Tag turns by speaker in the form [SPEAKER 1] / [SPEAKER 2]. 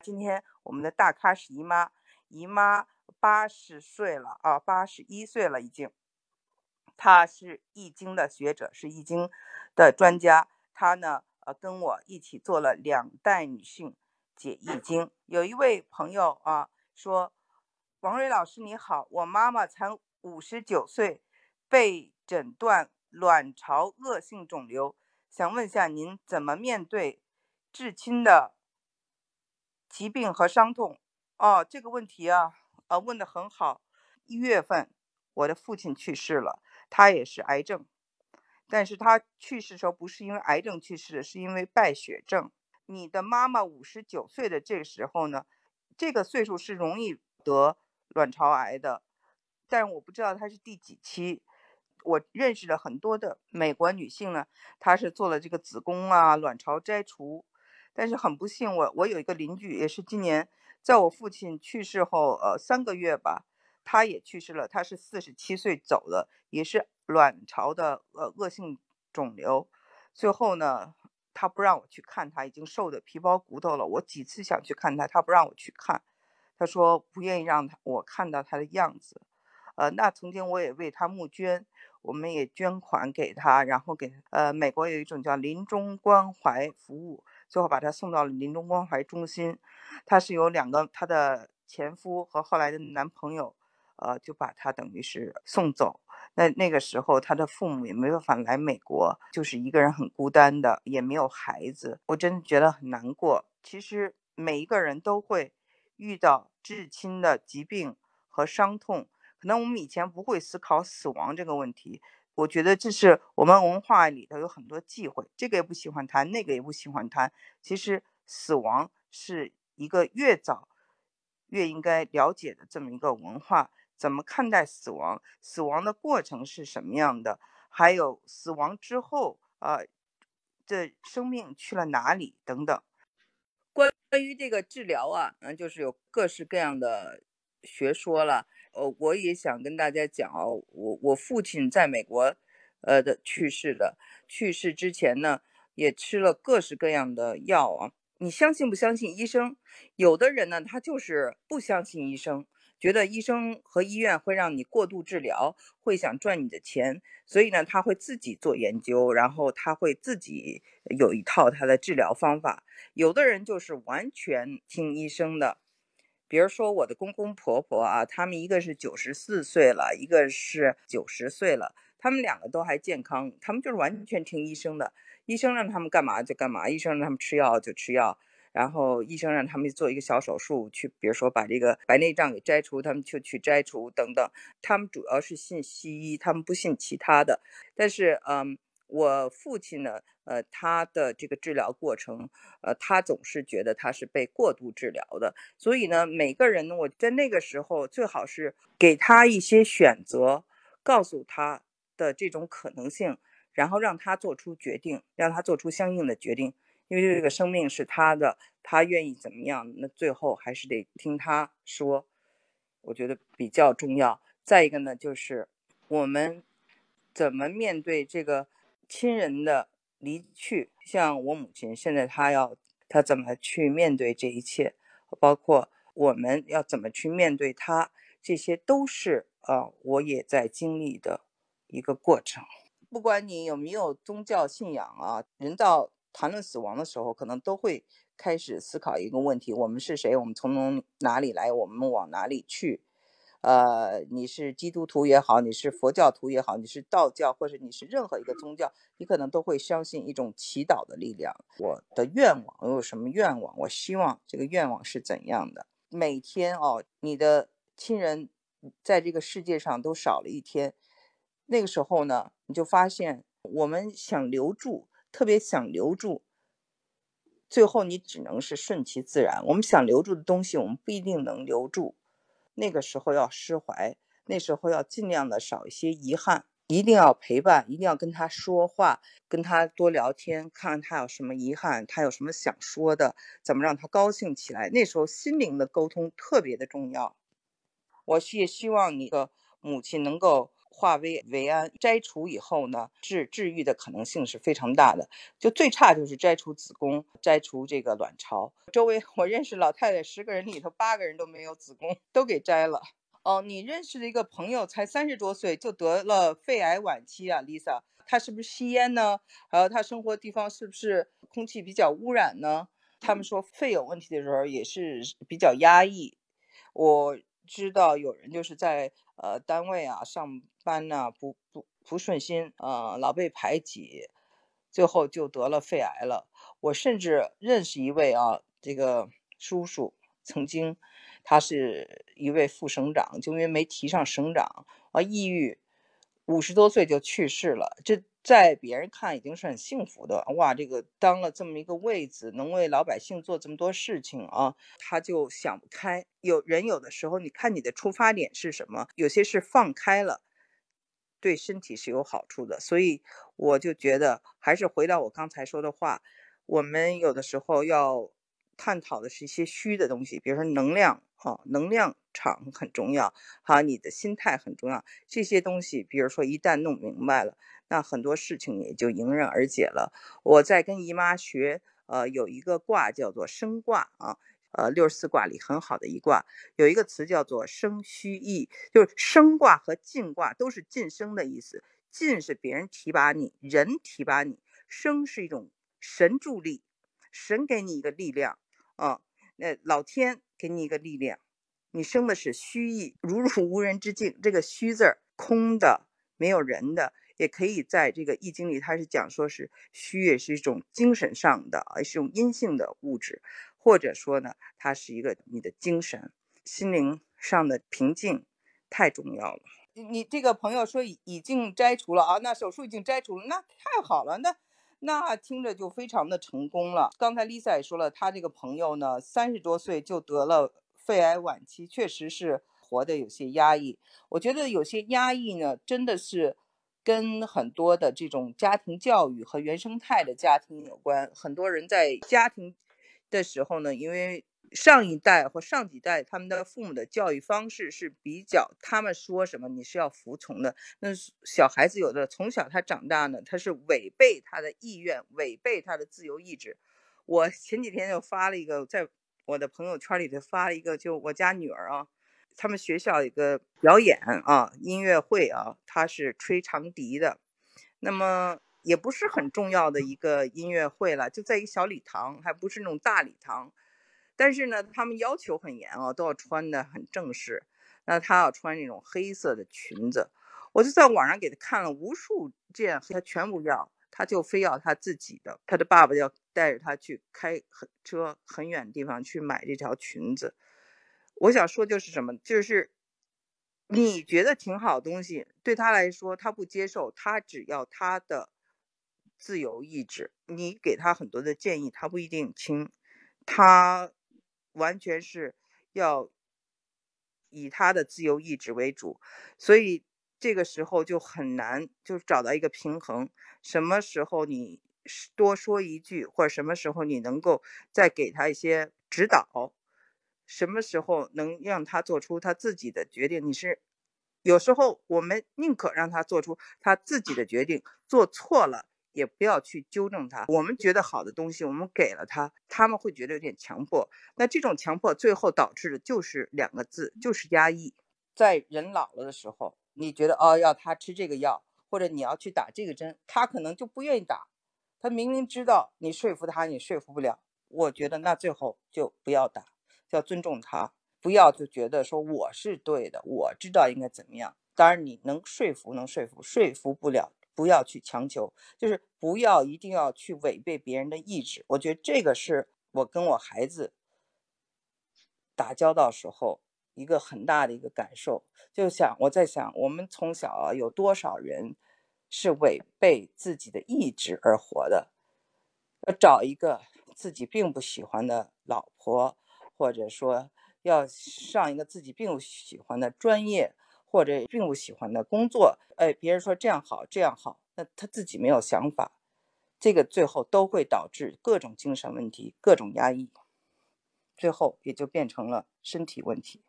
[SPEAKER 1] 今天我们的大咖是姨妈，姨妈八十岁了啊，八十一岁了已经。她是易经的学者，是易经的专家。她呢，呃，跟我一起做了两代女性解易经。有一位朋友啊说：“王瑞老师你好，我妈妈才五十九岁，被诊断卵巢恶性肿瘤，想问下您怎么面对至亲的？”疾病和伤痛，哦，这个问题啊，呃，问的很好。一月份，我的父亲去世了，他也是癌症，但是他去世的时候不是因为癌症去世的，是因为败血症。你的妈妈五十九岁的这个时候呢，这个岁数是容易得卵巢癌的，但我不知道她是第几期。我认识了很多的美国女性呢，她是做了这个子宫啊、卵巢摘除。但是很不幸，我我有一个邻居，也是今年在我父亲去世后，呃，三个月吧，他也去世了。他是四十七岁走的，也是卵巢的呃恶性肿瘤。最后呢，他不让我去看他，已经瘦的皮包骨头了。我几次想去看他，他不让我去看，他说不愿意让他我看到他的样子。呃，那曾经我也为他募捐，我们也捐款给他，然后给呃美国有一种叫临终关怀服务。最后把她送到了临终关怀中心，她是有两个她的前夫和后来的男朋友，呃，就把她等于是送走。那那个时候她的父母也没办法来美国，就是一个人很孤单的，也没有孩子。我真的觉得很难过。其实每一个人都会遇到至亲的疾病和伤痛，可能我们以前不会思考死亡这个问题。我觉得这是我们文化里头有很多忌讳，这个也不喜欢谈，那个也不喜欢谈。其实死亡是一个越早越应该了解的这么一个文化。怎么看待死亡？死亡的过程是什么样的？还有死亡之后啊，这生命去了哪里？等等。关关于这个治疗啊，嗯，就是有各式各样的学说了。呃，我也想跟大家讲哦，我我父亲在美国，呃的去世的，去世之前呢，也吃了各式各样的药啊。你相信不相信医生？有的人呢，他就是不相信医生，觉得医生和医院会让你过度治疗，会想赚你的钱，所以呢，他会自己做研究，然后他会自己有一套他的治疗方法。有的人就是完全听医生的。比如说我的公公婆婆啊，他们一个是九十四岁了，一个是九十岁了，他们两个都还健康，他们就是完全听医生的，医生让他们干嘛就干嘛，医生让他们吃药就吃药，然后医生让他们做一个小手术，去比如说把这个白内障给摘除，他们就去摘除等等，他们主要是信西医，他们不信其他的，但是嗯。我父亲呢，呃，他的这个治疗过程，呃，他总是觉得他是被过度治疗的，所以呢，每个人呢，我在那个时候最好是给他一些选择，告诉他的这种可能性，然后让他做出决定，让他做出相应的决定，因为这个生命是他的，他愿意怎么样，那最后还是得听他说，我觉得比较重要。再一个呢，就是我们怎么面对这个。亲人的离去，像我母亲，现在她要她怎么去面对这一切，包括我们要怎么去面对她，这些都是啊，我也在经历的一个过程。不管你有没有宗教信仰啊，人到谈论死亡的时候，可能都会开始思考一个问题：我们是谁？我们从哪里来？我们往哪里去？呃，你是基督徒也好，你是佛教徒也好，你是道教，或者你是任何一个宗教，你可能都会相信一种祈祷的力量。我的愿望，我有什么愿望？我希望这个愿望是怎样的？每天哦，你的亲人在这个世界上都少了一天，那个时候呢，你就发现我们想留住，特别想留住，最后你只能是顺其自然。我们想留住的东西，我们不一定能留住。那个时候要释怀，那时候要尽量的少一些遗憾，一定要陪伴，一定要跟他说话，跟他多聊天，看看他有什么遗憾，他有什么想说的，怎么让他高兴起来。那时候心灵的沟通特别的重要。我也希望你的母亲能够化为维安，摘除以后呢，治治愈的可能性是非常大的。就最差就是摘除子宫，摘除这个卵巢。周围 我认识老太太十个人里头八个人都没有子宫，都给摘了。哦，你认识的一个朋友才三十多岁就得了肺癌晚期啊，Lisa，他是不是吸烟呢？还有他生活地方是不是空气比较污染呢？他们说肺有问题的时候也是比较压抑。我知道有人就是在呃单位啊上班呢不不不顺心呃，老被排挤，最后就得了肺癌了。我甚至认识一位啊，这个叔叔曾经。他是一位副省长，就因为没提上省长而，抑郁，五十多岁就去世了。这在别人看已经是很幸福的哇，这个当了这么一个位子，能为老百姓做这么多事情啊，他就想不开。有人有的时候，你看你的出发点是什么？有些是放开了，对身体是有好处的。所以我就觉得，还是回到我刚才说的话，我们有的时候要探讨的是一些虚的东西，比如说能量。好，能量场很重要，好，你的心态很重要。这些东西，比如说一旦弄明白了，那很多事情也就迎刃而解了。我在跟姨妈学，呃，有一个卦叫做生卦啊，呃，六十四卦里很好的一卦，有一个词叫做生虚意，就是生卦和进卦都是晋升的意思。进是别人提拔你，人提拔你；生是一种神助力，神给你一个力量啊。那老天给你一个力量，你生的是虚意，如入无人之境。这个虚字儿，空的，没有人的，也可以在这个易经里，它是讲说是虚，也是一种精神上的，也是一种阴性的物质，或者说呢，它是一个你的精神、心灵上的平静，太重要了。你这个朋友说已已经摘除了啊，那手术已经摘除了，那太好了，那。那听着就非常的成功了。刚才 Lisa 也说了，她这个朋友呢，三十多岁就得了肺癌晚期，确实是活得有些压抑。我觉得有些压抑呢，真的是跟很多的这种家庭教育和原生态的家庭有关。很多人在家庭的时候呢，因为上一代或上几代，他们的父母的教育方式是比较，他们说什么你是要服从的。那小孩子有的从小他长大呢，他是违背他的意愿，违背他的自由意志。我前几天就发了一个，在我的朋友圈里头发了一个，就我家女儿啊，他们学校一个表演啊，音乐会啊，他是吹长笛的，那么也不是很重要的一个音乐会了，就在一个小礼堂，还不是那种大礼堂。但是呢，他们要求很严哦，都要穿的很正式。那他要穿那种黑色的裙子，我就在网上给他看了无数件，他全部要，他就非要他自己的。他的爸爸要带着他去开很车很远的地方去买这条裙子。我想说就是什么，就是你觉得挺好的东西，对他来说他不接受，他只要他的自由意志。你给他很多的建议，他不一定听，他。完全是要以他的自由意志为主，所以这个时候就很难就找到一个平衡。什么时候你多说一句，或者什么时候你能够再给他一些指导，什么时候能让他做出他自己的决定？你是有时候我们宁可让他做出他自己的决定，做错了。也不要去纠正他。我们觉得好的东西，我们给了他，他们会觉得有点强迫。那这种强迫最后导致的就是两个字，就是压抑。在人老了的时候，你觉得哦要他吃这个药，或者你要去打这个针，他可能就不愿意打。他明明知道你说服他，你说服不了。我觉得那最后就不要打，要尊重他，不要就觉得说我是对的，我知道应该怎么样。当然你能说服，能说服，说服不了。不要去强求，就是不要一定要去违背别人的意志。我觉得这个是我跟我孩子打交道时候一个很大的一个感受。就想我在想，我们从小有多少人是违背自己的意志而活的？要找一个自己并不喜欢的老婆，或者说要上一个自己并不喜欢的专业。或者并不喜欢的工作，哎，别人说这样好，这样好，那他自己没有想法，这个最后都会导致各种精神问题、各种压抑，最后也就变成了身体问题。